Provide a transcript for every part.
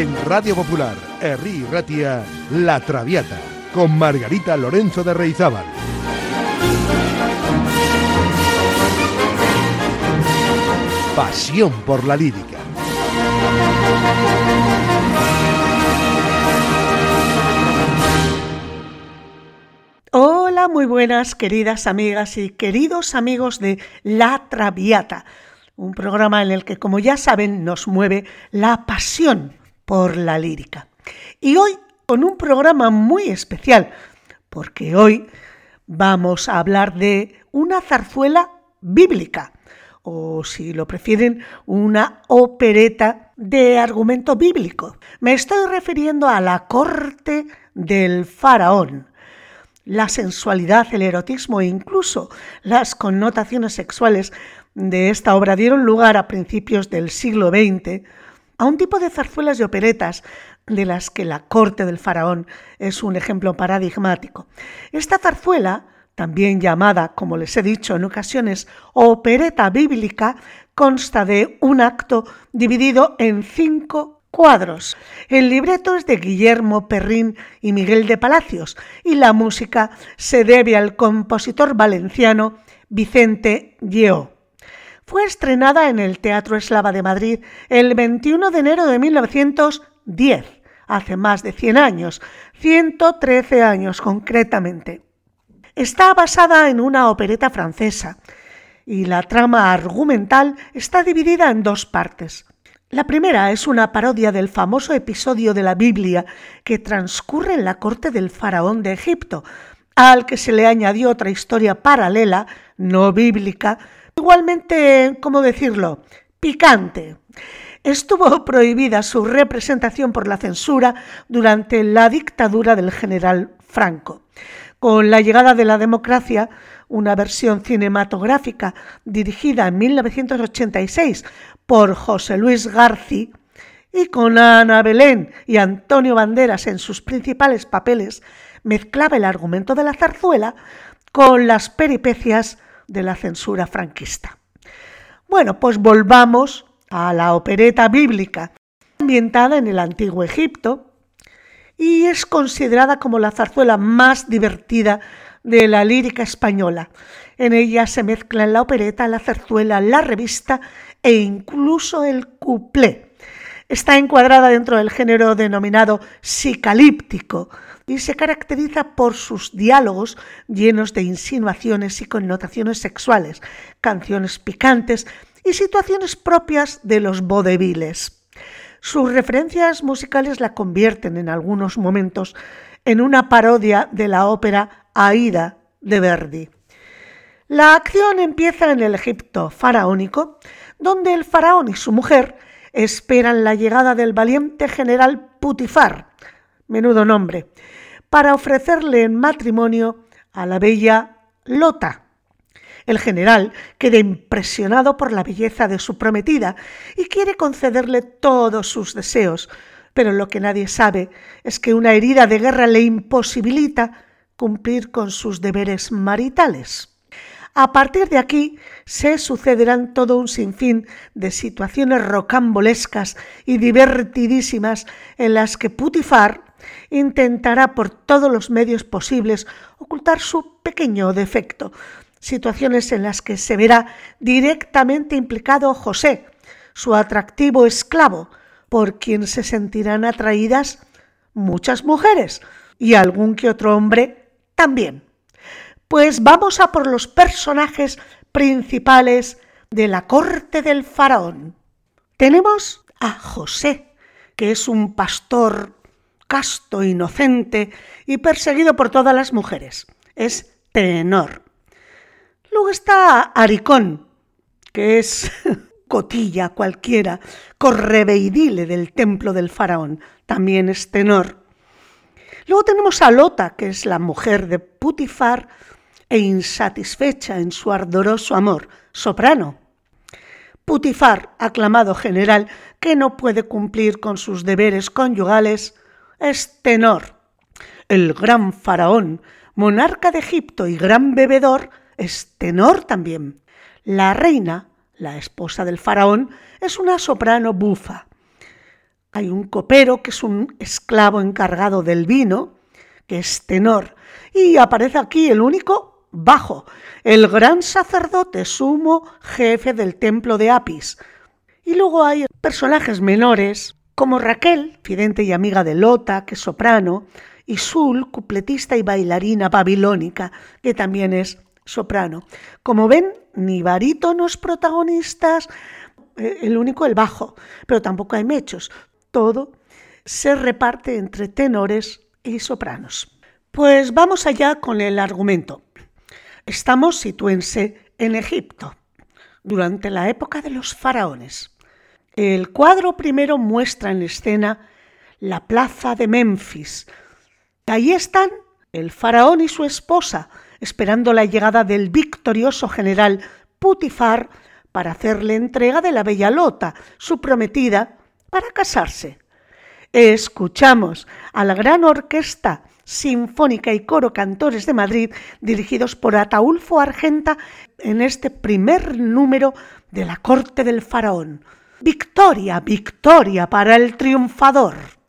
En Radio Popular, Herri Ratia, La Traviata, con Margarita Lorenzo de Reizábal. Pasión por la lírica. Hola, muy buenas queridas amigas y queridos amigos de La Traviata, un programa en el que, como ya saben, nos mueve la pasión por la lírica. Y hoy con un programa muy especial, porque hoy vamos a hablar de una zarzuela bíblica, o si lo prefieren, una opereta de argumento bíblico. Me estoy refiriendo a la corte del faraón la sensualidad, el erotismo e incluso las connotaciones sexuales de esta obra dieron lugar a principios del siglo XX a un tipo de zarzuelas y operetas de las que la corte del faraón es un ejemplo paradigmático. Esta zarzuela, también llamada, como les he dicho en ocasiones, opereta bíblica, consta de un acto dividido en cinco cuadros. El libreto es de Guillermo Perrín y Miguel de Palacios y la música se debe al compositor valenciano Vicente Lleó. Fue estrenada en el Teatro Eslava de Madrid el 21 de enero de 1910, hace más de 100 años, 113 años concretamente. Está basada en una opereta francesa y la trama argumental está dividida en dos partes. La primera es una parodia del famoso episodio de la Biblia que transcurre en la corte del faraón de Egipto, al que se le añadió otra historia paralela, no bíblica, igualmente, ¿cómo decirlo?, picante. Estuvo prohibida su representación por la censura durante la dictadura del general Franco. Con la llegada de la democracia, una versión cinematográfica dirigida en 1986 por José Luis Garci y con Ana Belén y Antonio Banderas en sus principales papeles, mezclaba el argumento de la zarzuela con las peripecias de la censura franquista. Bueno, pues volvamos a la opereta bíblica, ambientada en el antiguo Egipto, y es considerada como la zarzuela más divertida de la lírica española. En ella se mezclan la opereta, la zarzuela, la revista e incluso el cuplé. Está encuadrada dentro del género denominado psicalíptico y se caracteriza por sus diálogos llenos de insinuaciones y connotaciones sexuales, canciones picantes y situaciones propias de los vodeviles. Sus referencias musicales la convierten en algunos momentos en una parodia de la ópera Aida de Verdi. La acción empieza en el Egipto faraónico, donde el faraón y su mujer esperan la llegada del valiente general Putifar, menudo nombre, para ofrecerle en matrimonio a la bella Lota. El general queda impresionado por la belleza de su prometida y quiere concederle todos sus deseos, pero lo que nadie sabe es que una herida de guerra le imposibilita cumplir con sus deberes maritales. A partir de aquí se sucederán todo un sinfín de situaciones rocambolescas y divertidísimas en las que Putifar intentará por todos los medios posibles ocultar su pequeño defecto, situaciones en las que se verá directamente implicado José, su atractivo esclavo, por quien se sentirán atraídas muchas mujeres y algún que otro hombre también. Pues vamos a por los personajes principales de la corte del faraón. Tenemos a José, que es un pastor casto, inocente y perseguido por todas las mujeres. Es tenor. Luego está Aricón, que es cotilla cualquiera, correveidile del templo del faraón. También es tenor. Luego tenemos a Lota, que es la mujer de Putifar, e insatisfecha en su ardoroso amor, soprano. Putifar, aclamado general, que no puede cumplir con sus deberes conyugales, es tenor. El gran faraón, monarca de Egipto y gran bebedor, es tenor también. La reina, la esposa del faraón, es una soprano bufa. hay un copero que es un esclavo encargado del vino, que es tenor, y aparece aquí el único bajo, el gran sacerdote sumo jefe del templo de Apis. Y luego hay personajes menores, como Raquel, fidente y amiga de Lota, que es soprano, y Sul, cupletista y bailarina babilónica, que también es soprano. Como ven, ni barítonos protagonistas, eh, el único el bajo, pero tampoco hay mechos. Todo se reparte entre tenores y sopranos. Pues vamos allá con el argumento. Estamos, situense, en Egipto, durante la época de los faraones. El cuadro primero muestra en escena la plaza de Memphis. Ahí están el faraón y su esposa, esperando la llegada del victorioso general Putifar para hacerle entrega de la bella Lota, su prometida, para casarse. Escuchamos a la gran orquesta sinfónica y coro cantores de Madrid dirigidos por Ataulfo Argenta en este primer número de la corte del faraón. Victoria, victoria para el triunfador.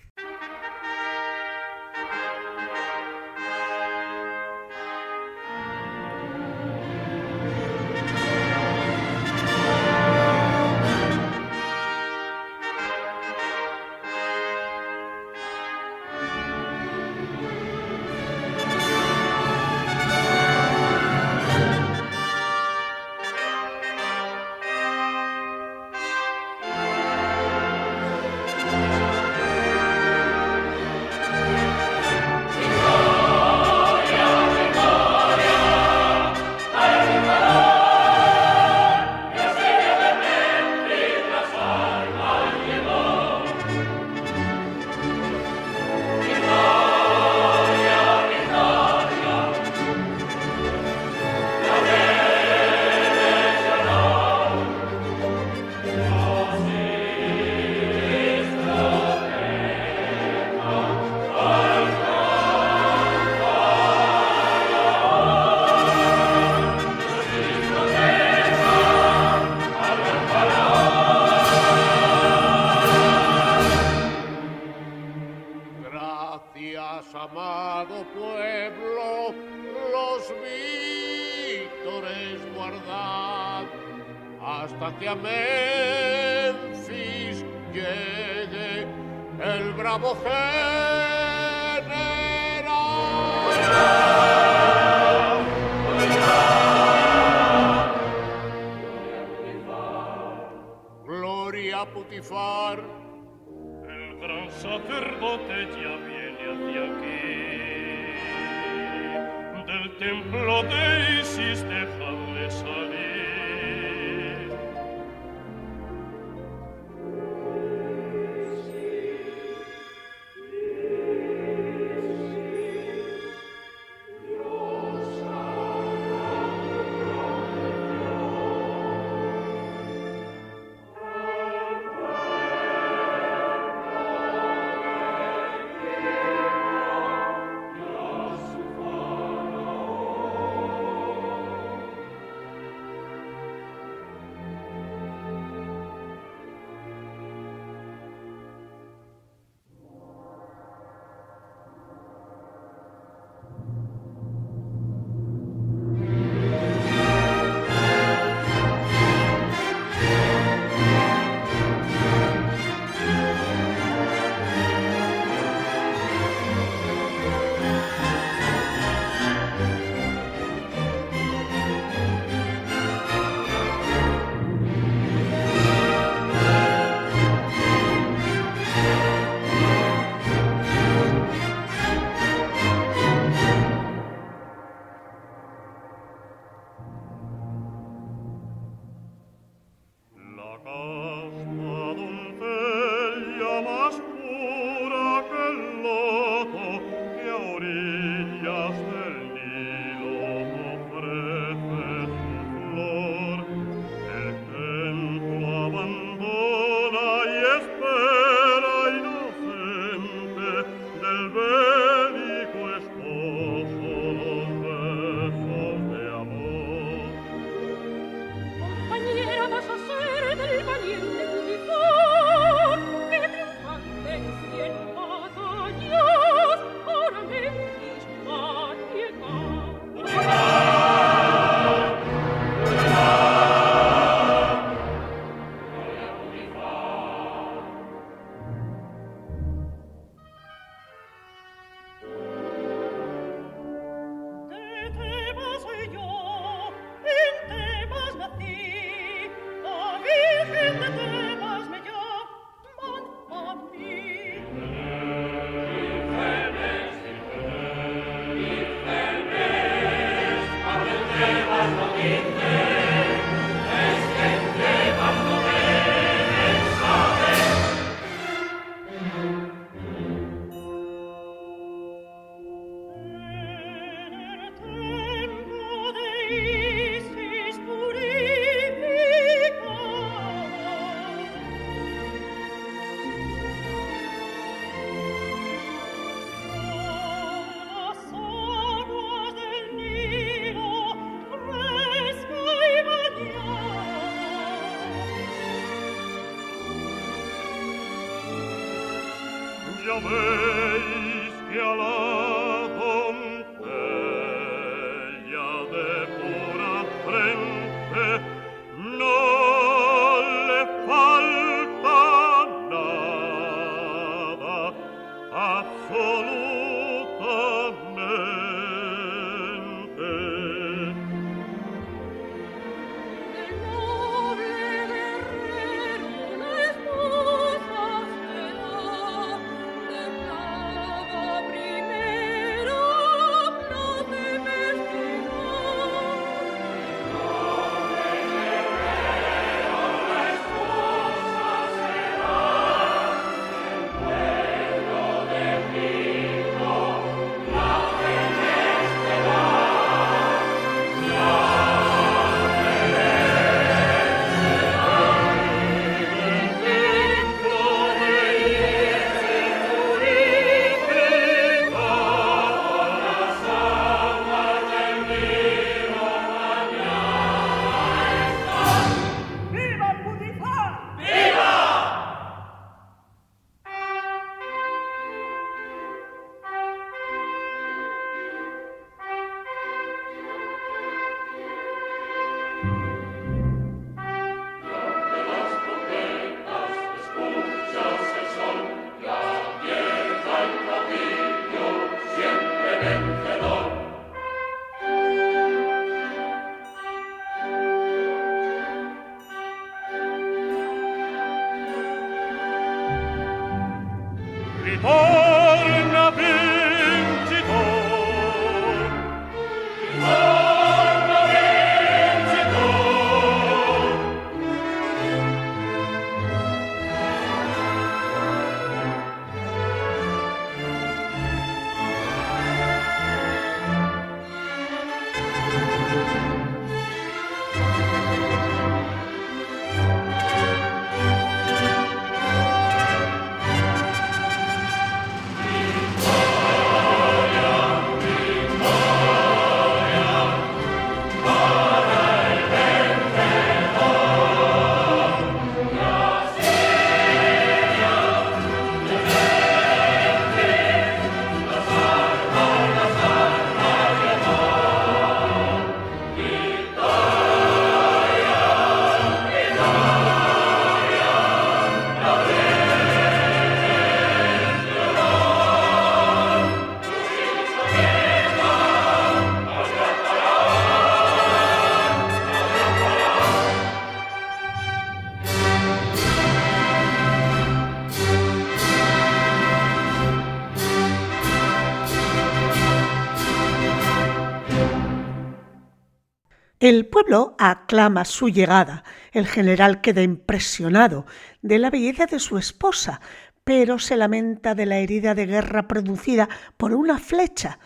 El pueblo aclama su llegada. El general queda impresionado de la belleza de su esposa, pero se lamenta de la herida de guerra producida por una flecha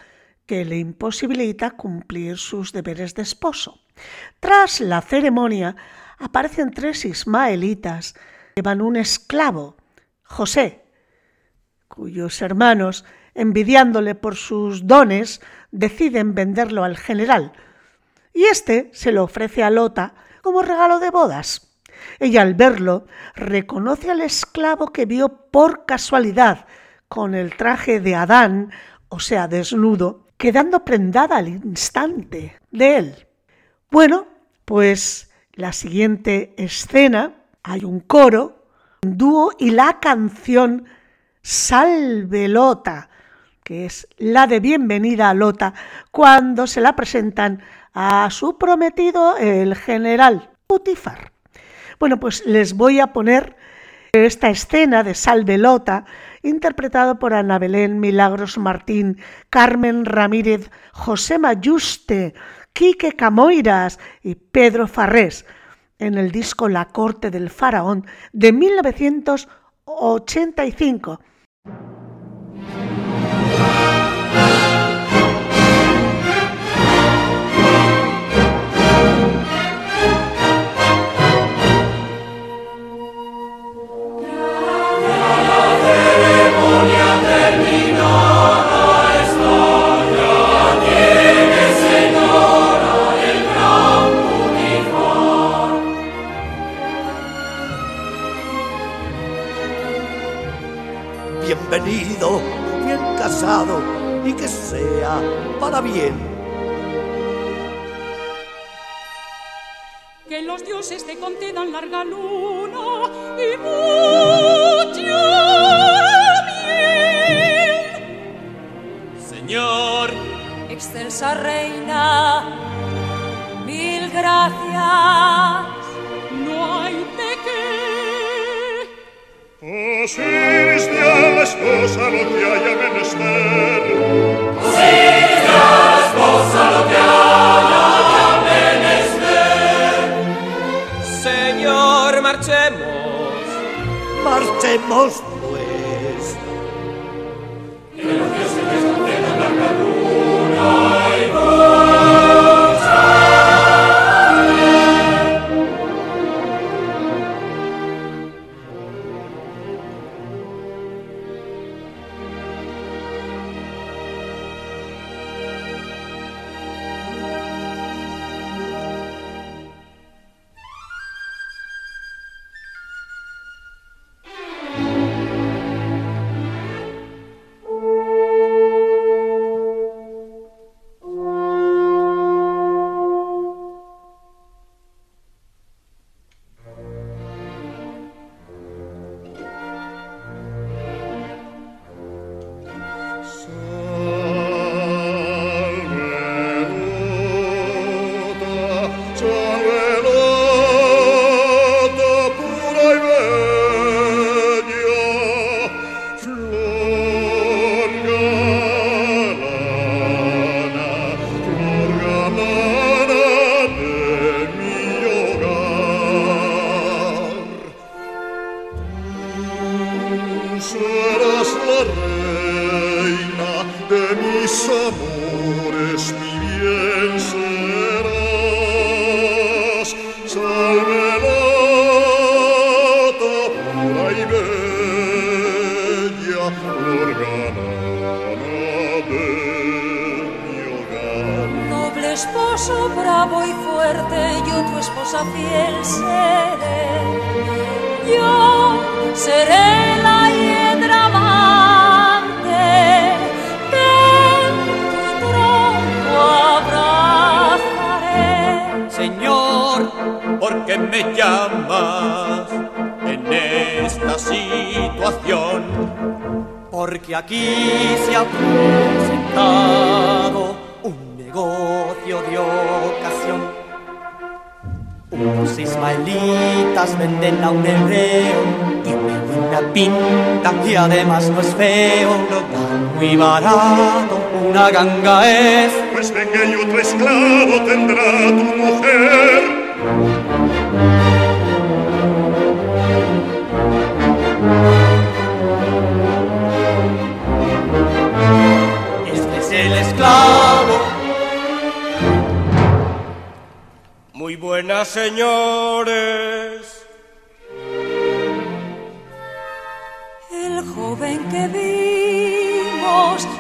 que le imposibilita cumplir sus deberes de esposo. Tras la ceremonia aparecen tres ismaelitas que llevan un esclavo, José, cuyos hermanos, envidiándole por sus dones, deciden venderlo al general, y este se lo ofrece a Lota como regalo de bodas. Ella al verlo reconoce al esclavo que vio por casualidad con el traje de Adán, o sea, desnudo, quedando prendada al instante de él. Bueno, pues la siguiente escena hay un coro, un dúo y la canción Salve Lota, que es la de bienvenida a Lota cuando se la presentan a su prometido, el general Putifar. Bueno, pues les voy a poner esta escena de Salvelota, interpretado por Ana Belén Milagros Martín, Carmen Ramírez, José Mayuste, Quique Camoiras y Pedro Farrés en el disco La corte del faraón de 1985. Bienvenido, bien casado y que sea para bien. Que los dioses te concedan larga luna y mucho bien. Señor, excelsa reina, mil gracias. No hay de qué. Asiste a sposa lo chiaia menester. Signa sposa lo chiaia menester. Signor Marcemos. Marcemos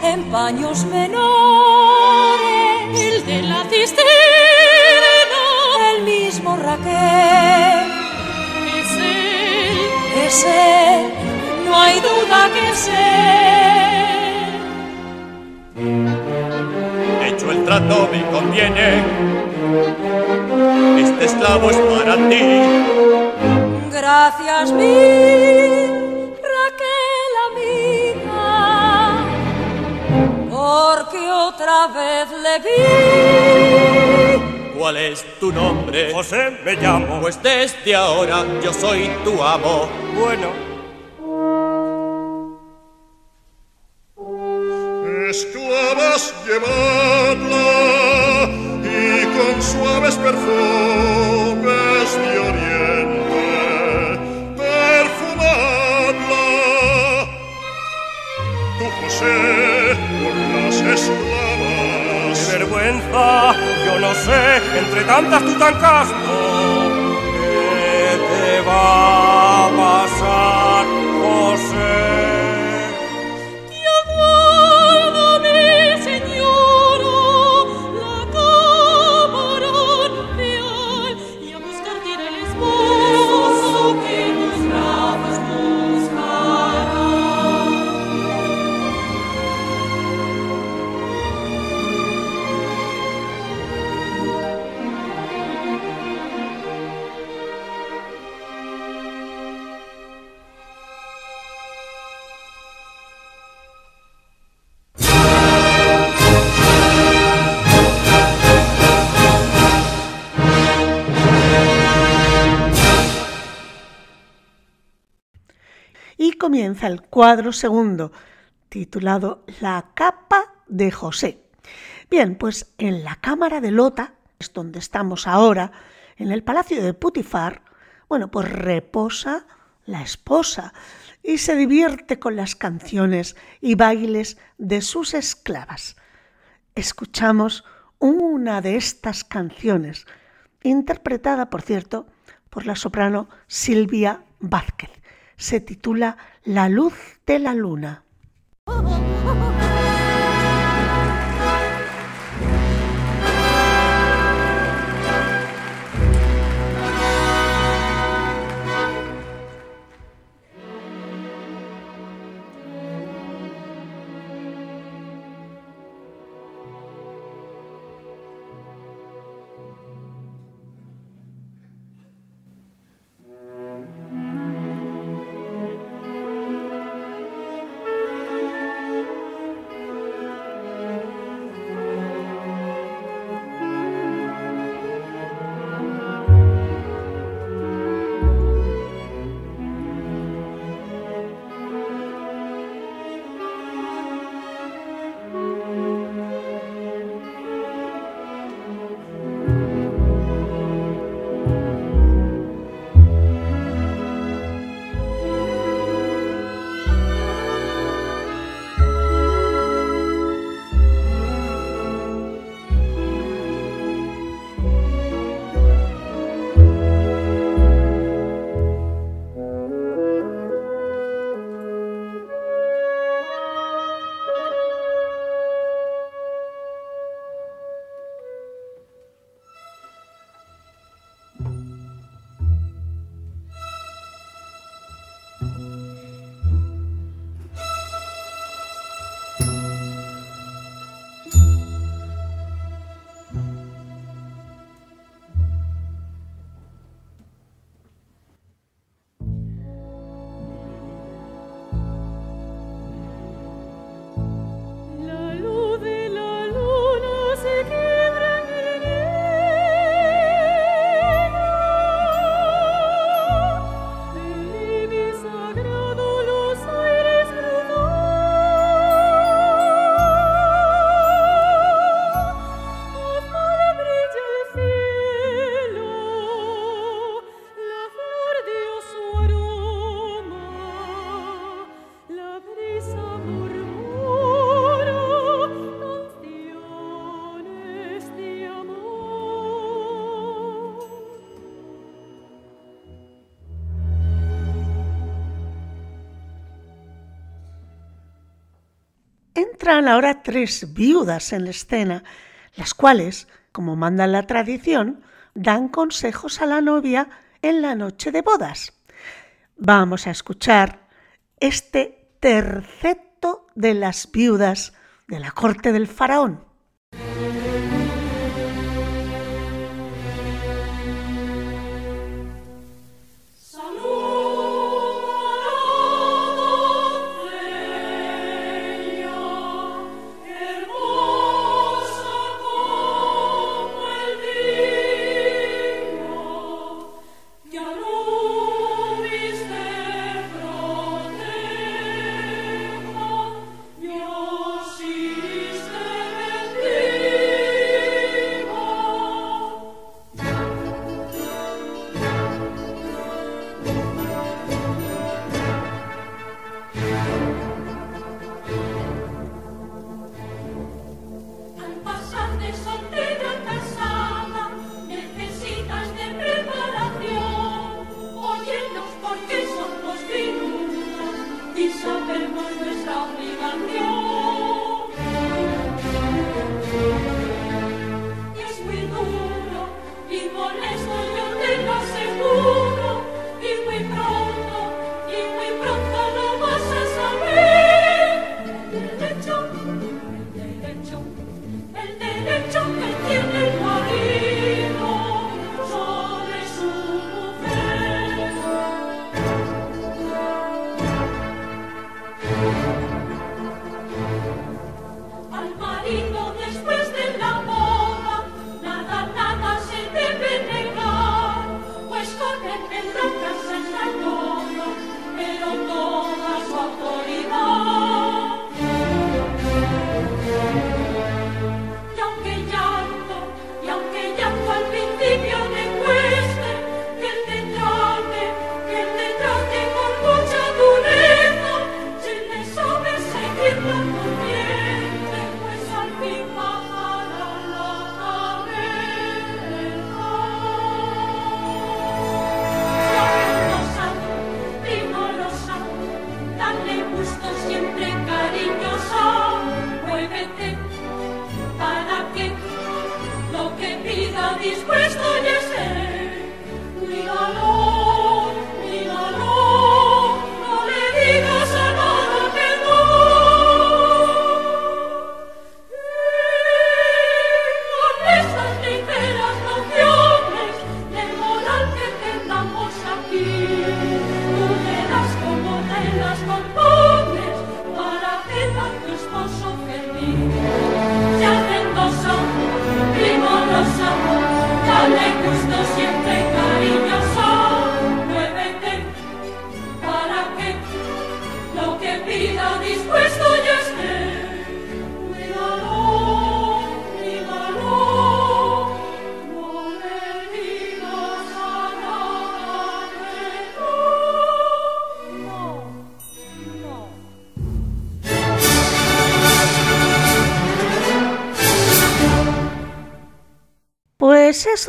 en paños menores, el de la cisterna, el mismo Raquel. Es él, es él, no hay duda que es él. Hecho el trato me conviene, este esclavo es para ti. Gracias mil. Otra vez le vi. ¿Cuál es tu nombre? José me llamo. Pues desde ahora yo soy tu amo. Bueno. Esclavas llevadla y suaves perfumes Yo no sé, entre tantas Tutankamón, ¿qué te va a pasar, comienza el cuadro segundo, titulado La capa de José. Bien, pues en la cámara de Lota, es donde estamos ahora, en el palacio de Putifar, bueno, pues reposa la esposa y se divierte con las canciones y bailes de sus esclavas. Escuchamos una de estas canciones, interpretada, por cierto, por la soprano Silvia Vázquez se titula La luz de la luna. Entran ahora tres viudas en la escena, las cuales, como manda la tradición, dan consejos a la novia en la noche de bodas. Vamos a escuchar este terceto de las viudas de la corte del faraón.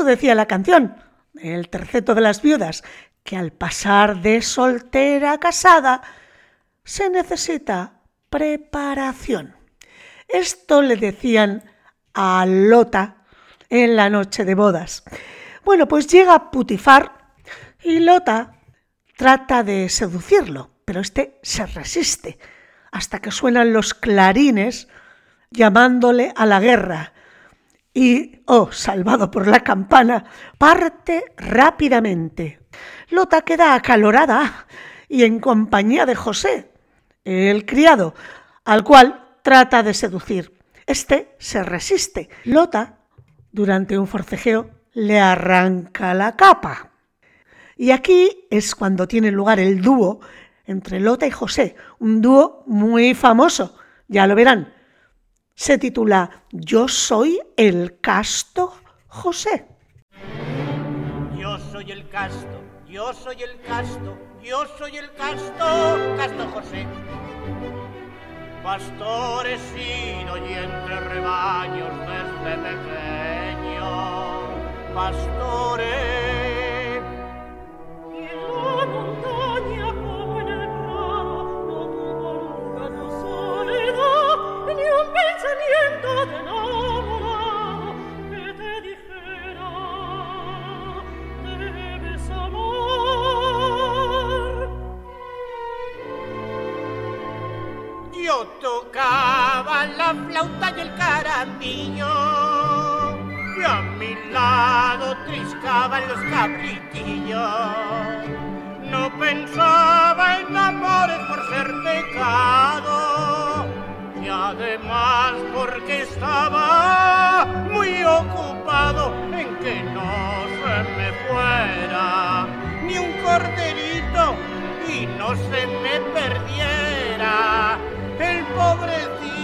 Decía la canción, el terceto de las viudas, que al pasar de soltera a casada se necesita preparación. Esto le decían a Lota en la noche de bodas. Bueno, pues llega Putifar y Lota trata de seducirlo, pero este se resiste hasta que suenan los clarines llamándole a la guerra y, oh, salvado por la campana, parte rápidamente. Lota queda acalorada y en compañía de José, el criado, al cual trata de seducir. Este se resiste. Lota, durante un forcejeo, le arranca la capa. Y aquí es cuando tiene lugar el dúo entre Lota y José, un dúo muy famoso, ya lo verán, se titula Yo soy el casto José. Yo soy el casto, yo soy el casto, yo soy el casto, casto José. Pastor he sido y entre rebaños desde pequeño, pastores No pensaba en amores por ser pecado además porque estaba muy ocupado en que no se me fuera ni un corderito y no se me perdiera el pobrecito.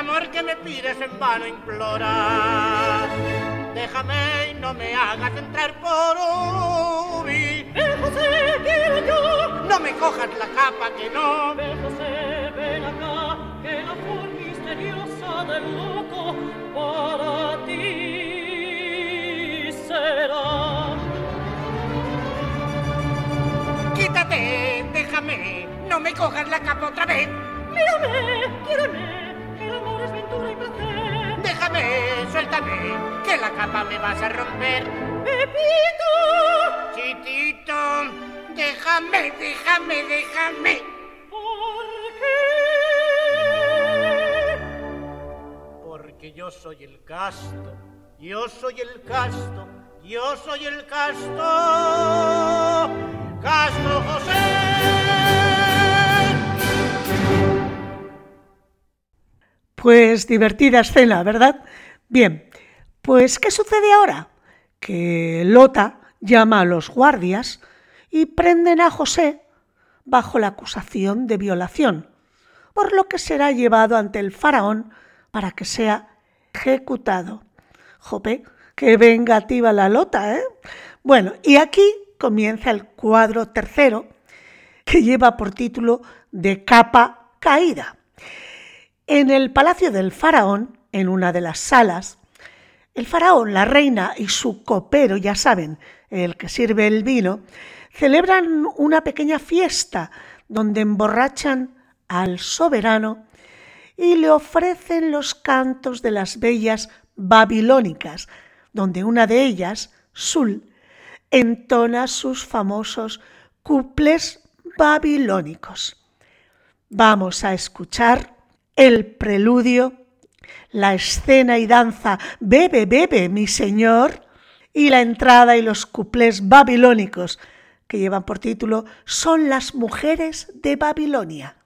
amor que me pides en vano implora. Déjame y no me hagas entrar por Ubi. José, quiero yo. No me cojas la capa que no. José, ven acá, que la flor misteriosa del loco para ti será. Quítate, déjame, no me cojas la capa otra vez. Mírame, quírame. Déjame, suéltame, que la capa me vas a romper. Pepito, chitito, déjame, déjame, déjame. ¿Por qué? Porque yo soy el casto, yo soy el casto, yo soy el casto, Casto José. Pues divertida escena, ¿verdad? Bien, pues ¿qué sucede ahora? Que Lota llama a los guardias y prenden a José bajo la acusación de violación, por lo que será llevado ante el faraón para que sea ejecutado. Jope, qué vengativa la Lota, ¿eh? Bueno, y aquí comienza el cuadro tercero, que lleva por título De capa caída. En el palacio del faraón, en una de las salas, el faraón, la reina y su copero, ya saben, el que sirve el vino, celebran una pequeña fiesta donde emborrachan al soberano y le ofrecen los cantos de las bellas babilónicas, donde una de ellas, Sul, entona sus famosos cuples babilónicos. Vamos a escuchar el preludio, la escena y danza Bebe, bebe, mi señor, y la entrada y los cuplés babilónicos que llevan por título Son las mujeres de Babilonia.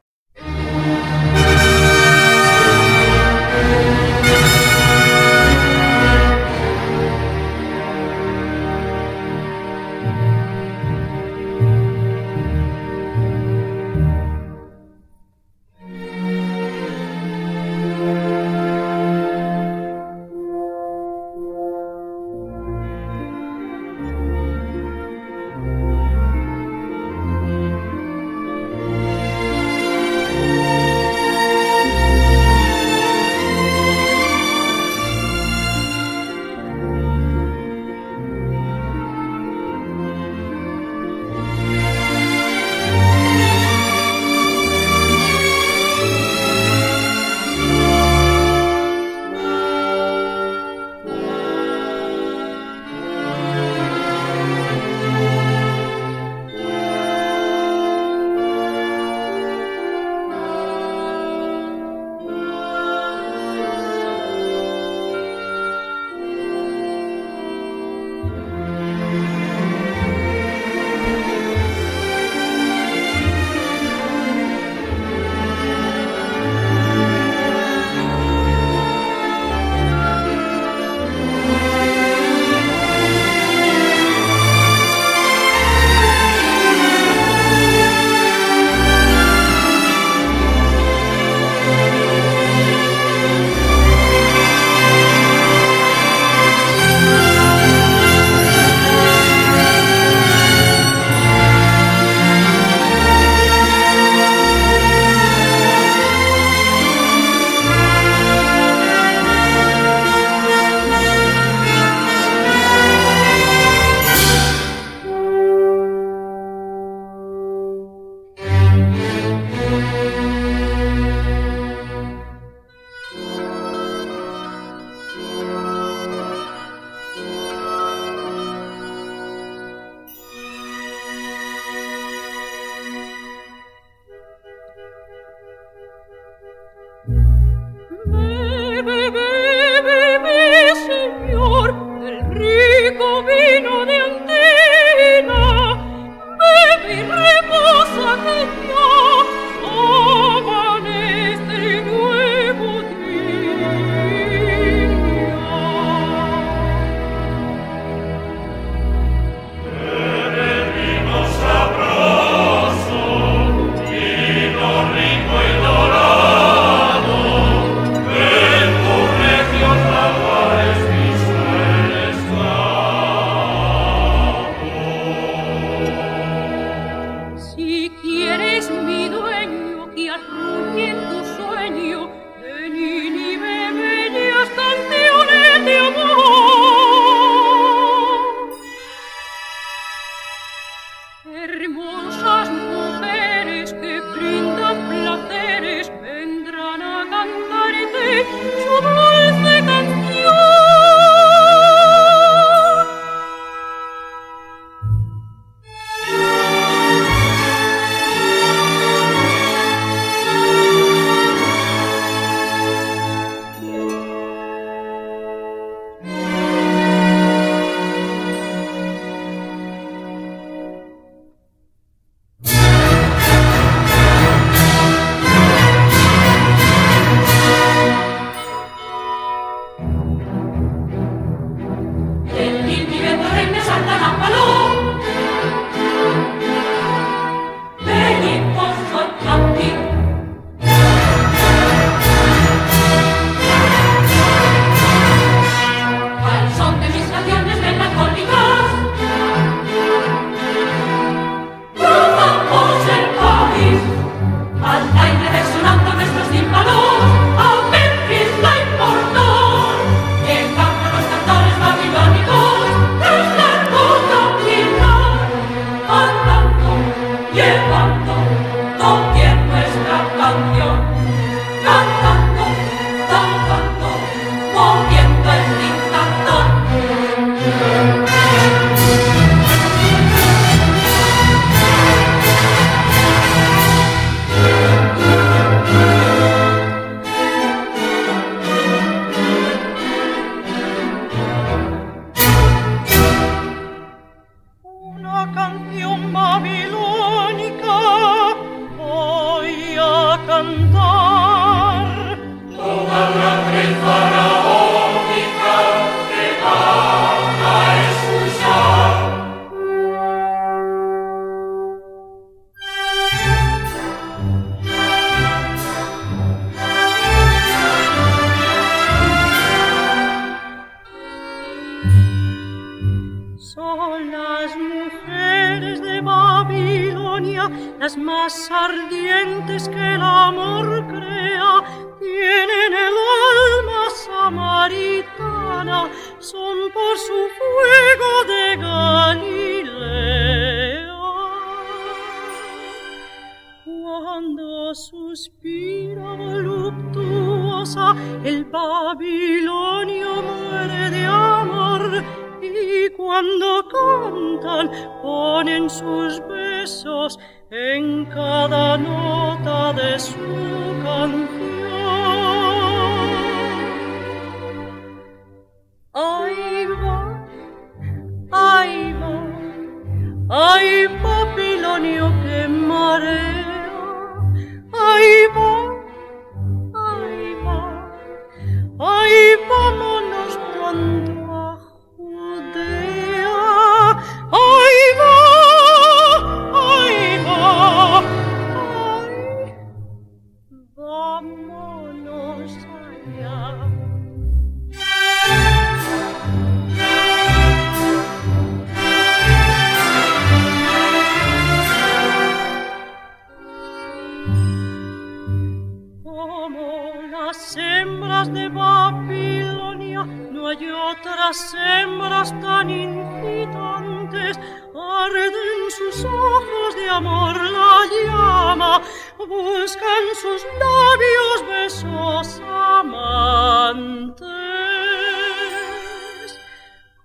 Otras hembras tan incitantes. Arden sus ojos de amor la llama, buscan sus labios besos amantes.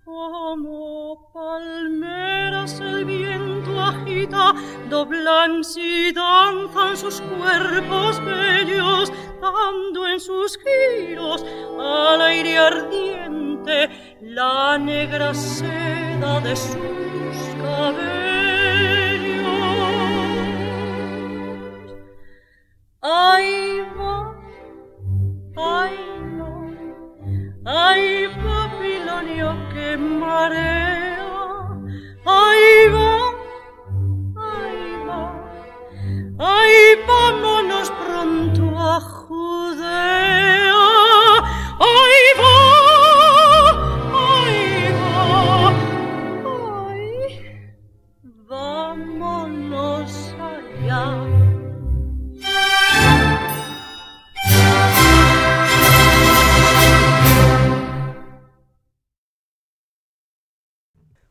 Como palmeras el viento agita, doblan y danzan sus cuerpos bellos, dando en sus giros al aire ardiente la negra seda de sus cabellos. Ay, va, ay, no, ay, Babilonio que marea, ay, va, ay, va, ay, vámonos pronto a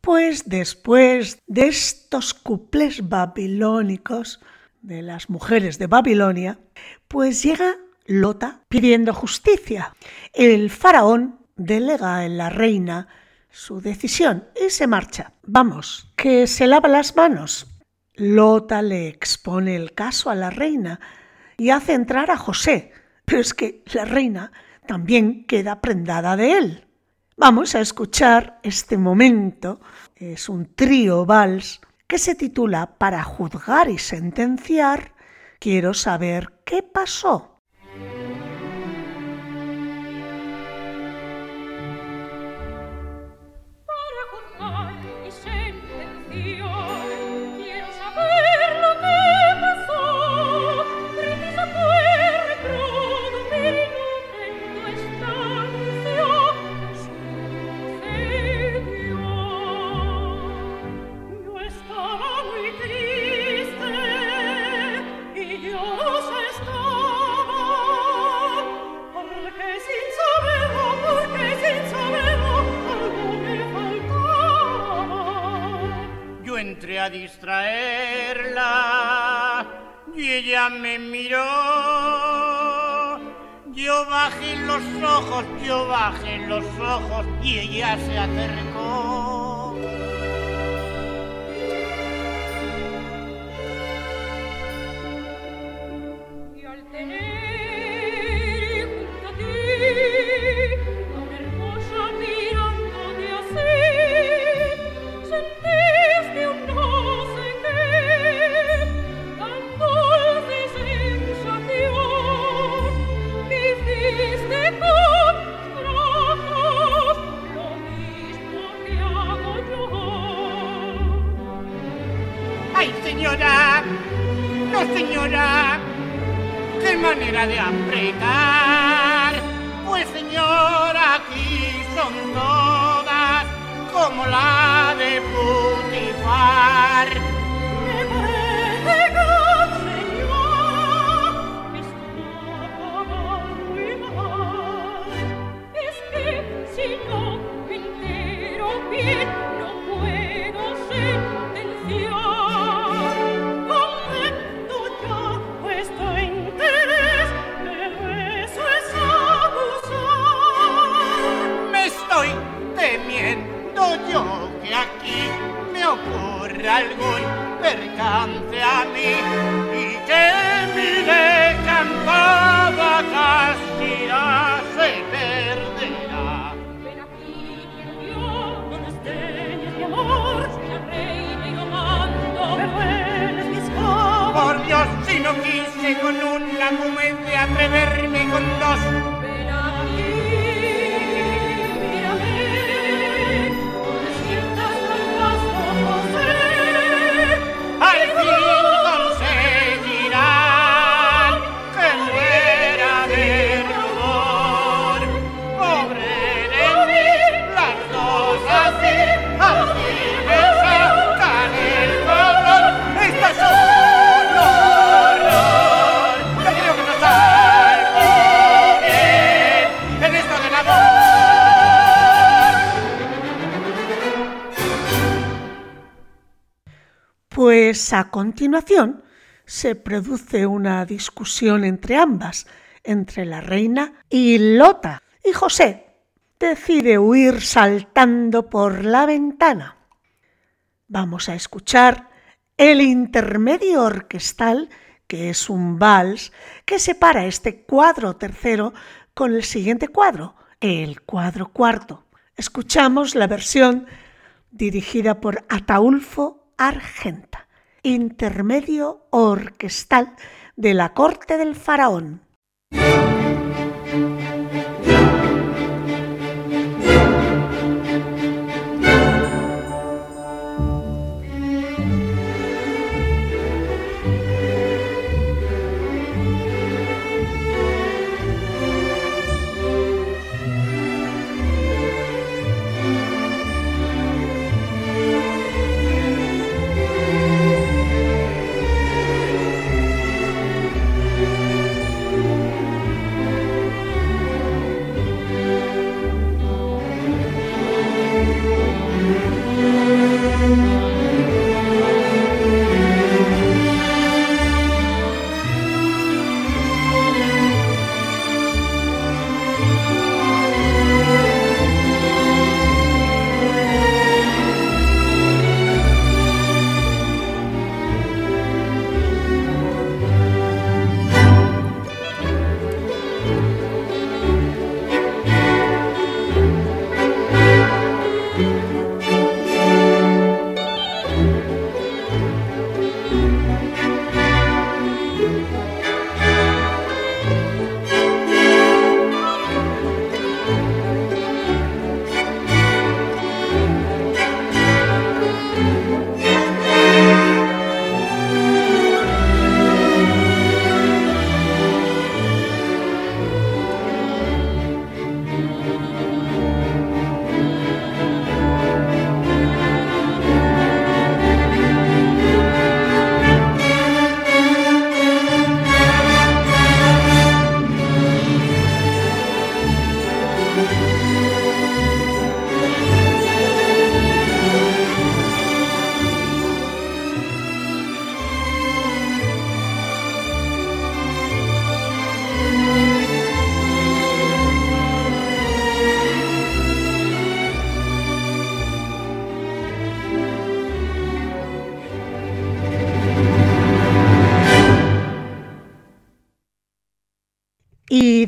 Pues después de estos cuplés babilónicos de las mujeres de Babilonia, pues llega Lota pidiendo justicia. El faraón delega en la reina su decisión y se marcha. Vamos, que se lava las manos. Lota le expone el caso a la reina y hace entrar a José, pero es que la reina también queda prendada de él. Vamos a escuchar este momento, es un trío vals que se titula Para juzgar y sentenciar, quiero saber qué pasó. Distraerla y ella me miró. Yo bajé los ojos, yo bajé los ojos y ella se acercó. Manera de apretar. Pues señora, aquí son todas como la de Putifar. Continuación se produce una discusión entre ambas, entre la reina y Lota, y José decide huir saltando por la ventana. Vamos a escuchar el intermedio orquestal, que es un vals, que separa este cuadro tercero con el siguiente cuadro, el cuadro cuarto. Escuchamos la versión dirigida por Ataulfo Argenta intermedio orquestal de la corte del faraón.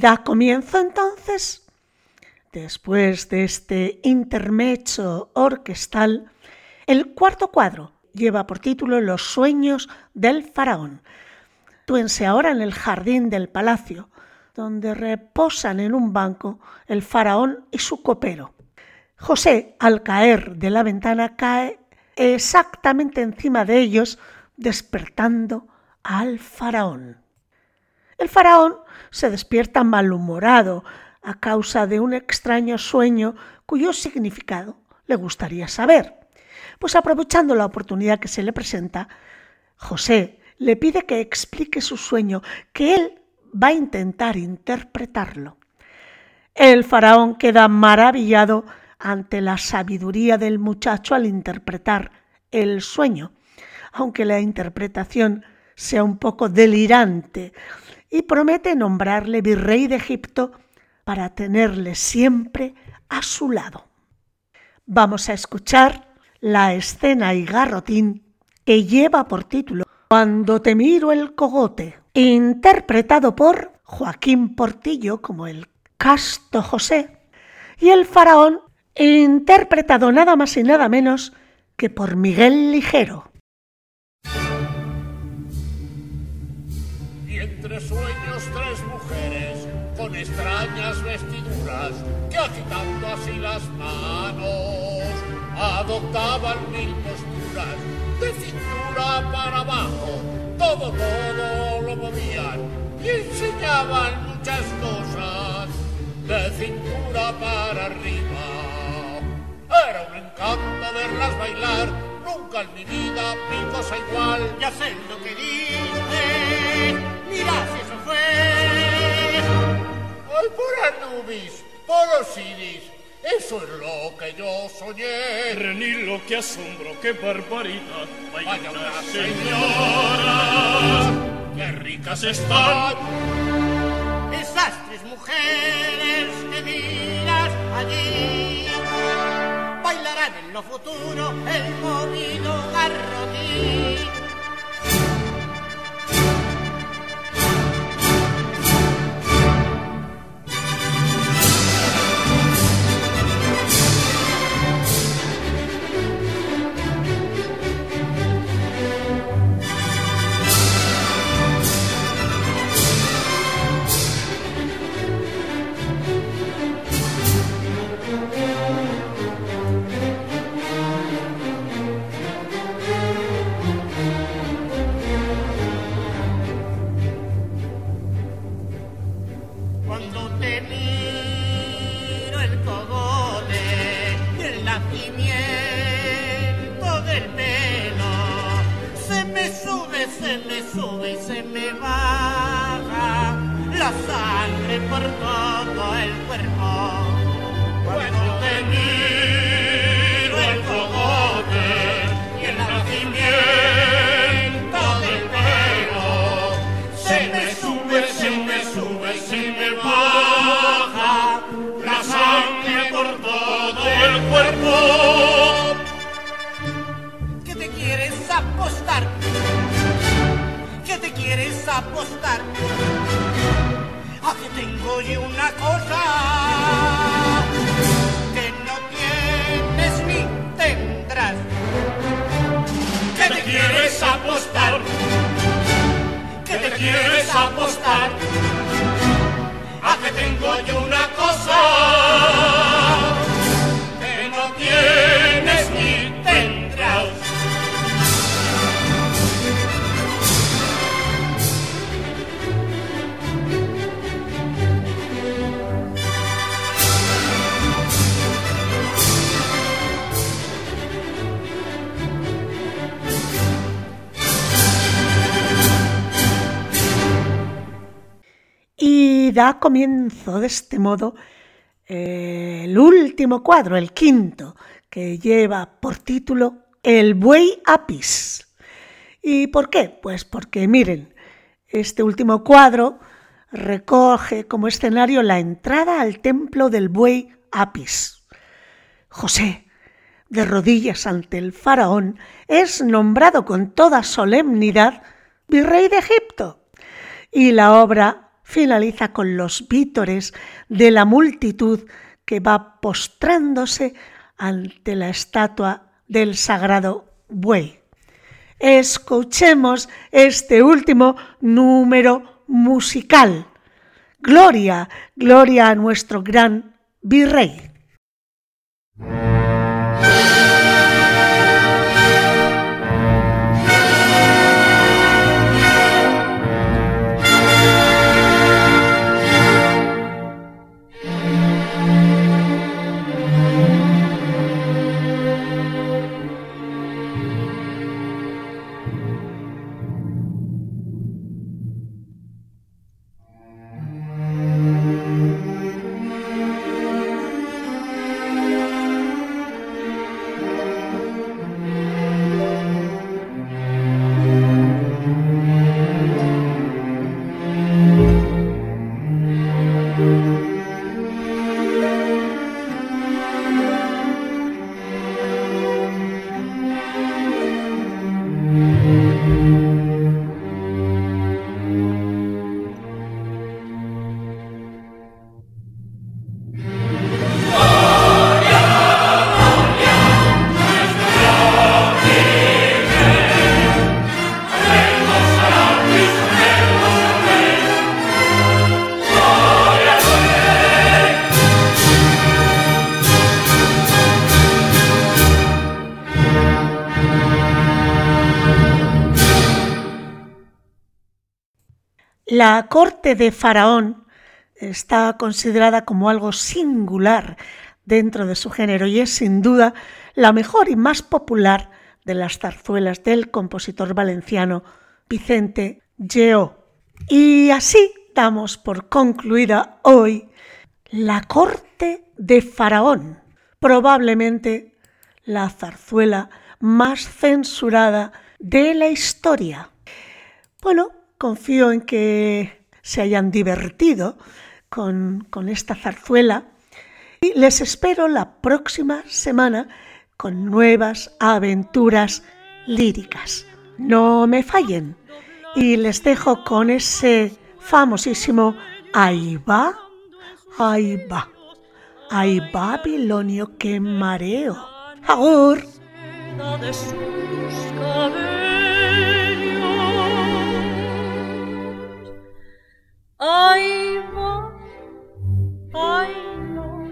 Da comienzo entonces, después de este intermecho orquestal, el cuarto cuadro lleva por título Los sueños del faraón. Túense ahora en el jardín del palacio, donde reposan en un banco el faraón y su copero. José, al caer de la ventana, cae exactamente encima de ellos, despertando al faraón. El faraón se despierta malhumorado a causa de un extraño sueño cuyo significado le gustaría saber. Pues aprovechando la oportunidad que se le presenta, José le pide que explique su sueño, que él va a intentar interpretarlo. El faraón queda maravillado ante la sabiduría del muchacho al interpretar el sueño, aunque la interpretación sea un poco delirante, y promete nombrarle virrey de Egipto para tenerle siempre a su lado. Vamos a escuchar la escena y garrotín que lleva por título Cuando te miro el cogote, interpretado por Joaquín Portillo como el casto José, y el faraón, interpretado nada más y nada menos que por Miguel Ligero. Entre sueños tres mujeres con extrañas vestiduras que agitando así las manos adoptaban mil posturas de cintura para abajo, todo, todo lo movían y enseñaban muchas cosas de cintura para arriba. Era un encanto verlas bailar, nunca en mi vida vi cosa igual. Ya sé lo que dices, mira si eso fue. Ay, por Anubis, por Osiris, eso es lo que yo soñé. Renilo, qué asombro, qué barbaridad. Vaya, Vaya unas señoras, qué ricas están. Esas tres mujeres que miras allí bailarán en lo futuro el movido garrotín. Por todo el cuerpo. Cuando te miro el cogote y el nacimiento del pelo, se me sube, se me sube se me baja la sangre por todo el cuerpo. ¿Qué te quieres apostar? ¿Qué te quieres apostar? ¿A que yo una cosa que no tienes ni tendrás? ¿Qué te quieres apostar? ¿Qué te quieres apostar? ¿A que tengo yo una cosa comienzo de este modo eh, el último cuadro, el quinto, que lleva por título El buey apis. ¿Y por qué? Pues porque miren, este último cuadro recoge como escenario la entrada al templo del buey apis. José, de rodillas ante el faraón, es nombrado con toda solemnidad virrey de Egipto. Y la obra finaliza con los vítores de la multitud que va postrándose ante la estatua del sagrado buey. Escuchemos este último número musical. Gloria, gloria a nuestro gran virrey. La corte de Faraón está considerada como algo singular dentro de su género y es sin duda la mejor y más popular de las zarzuelas del compositor valenciano Vicente Geo. Y así damos por concluida hoy la corte de Faraón, probablemente la zarzuela más censurada de la historia. Bueno, confío en que se hayan divertido con, esta zarzuela y les espero la próxima semana con nuevas aventuras líricas. No me fallen. Y les dejo con ese famosísimo Ahí va, ahí va, ahí Babilonio, que mareo. ¡Agur! Ay, va, ay, no,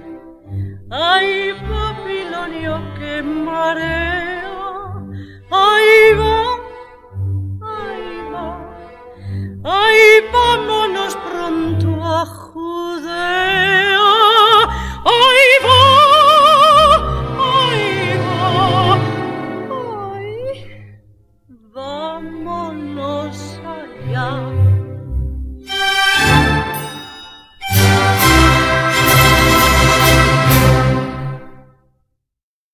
ay, papilonio que marea. Ay, va, ay, va, ay, vámonos pronto a Judea. Ay, va, ay, va, ay, vámonos allá.